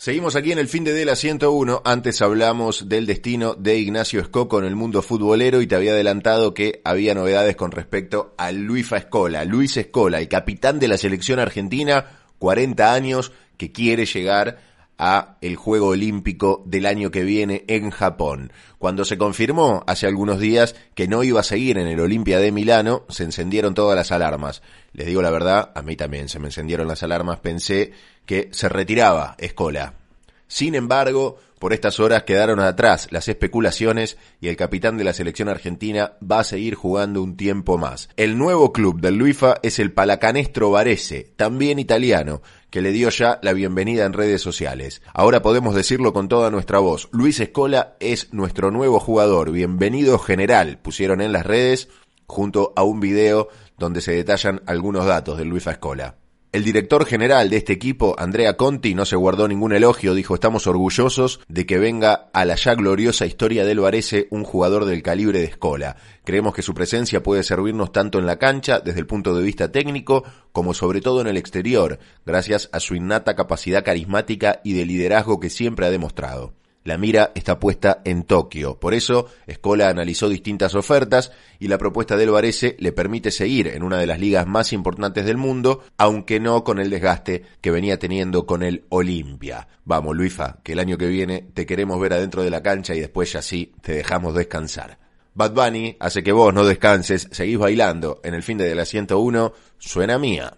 Seguimos aquí en el fin de Dela 101. Antes hablamos del destino de Ignacio Escoco en el mundo futbolero y te había adelantado que había novedades con respecto a Luis Escola. Luis Escola, el capitán de la selección argentina, 40 años, que quiere llegar a el Juego Olímpico del año que viene en Japón. Cuando se confirmó hace algunos días que no iba a seguir en el Olimpia de Milano, se encendieron todas las alarmas. Les digo la verdad, a mí también se me encendieron las alarmas, pensé que se retiraba Escola. Sin embargo, por estas horas quedaron atrás las especulaciones y el capitán de la selección argentina va a seguir jugando un tiempo más. El nuevo club del Luifa es el Palacanestro Varese, también italiano, que le dio ya la bienvenida en redes sociales. Ahora podemos decirlo con toda nuestra voz. Luis Escola es nuestro nuevo jugador. Bienvenido general, pusieron en las redes junto a un video donde se detallan algunos datos del Luis Escola. El director general de este equipo, Andrea Conti, no se guardó ningún elogio, dijo estamos orgullosos de que venga a la ya gloriosa historia del Varese un jugador del calibre de Escola. Creemos que su presencia puede servirnos tanto en la cancha, desde el punto de vista técnico, como sobre todo en el exterior, gracias a su innata capacidad carismática y de liderazgo que siempre ha demostrado. La mira está puesta en Tokio. Por eso, Escola analizó distintas ofertas y la propuesta del Varese le permite seguir en una de las ligas más importantes del mundo, aunque no con el desgaste que venía teniendo con el Olimpia. Vamos, Luifa, que el año que viene te queremos ver adentro de la cancha y después ya sí te dejamos descansar. Bad Bunny hace que vos no descanses, seguís bailando en el fin de la 101, suena mía.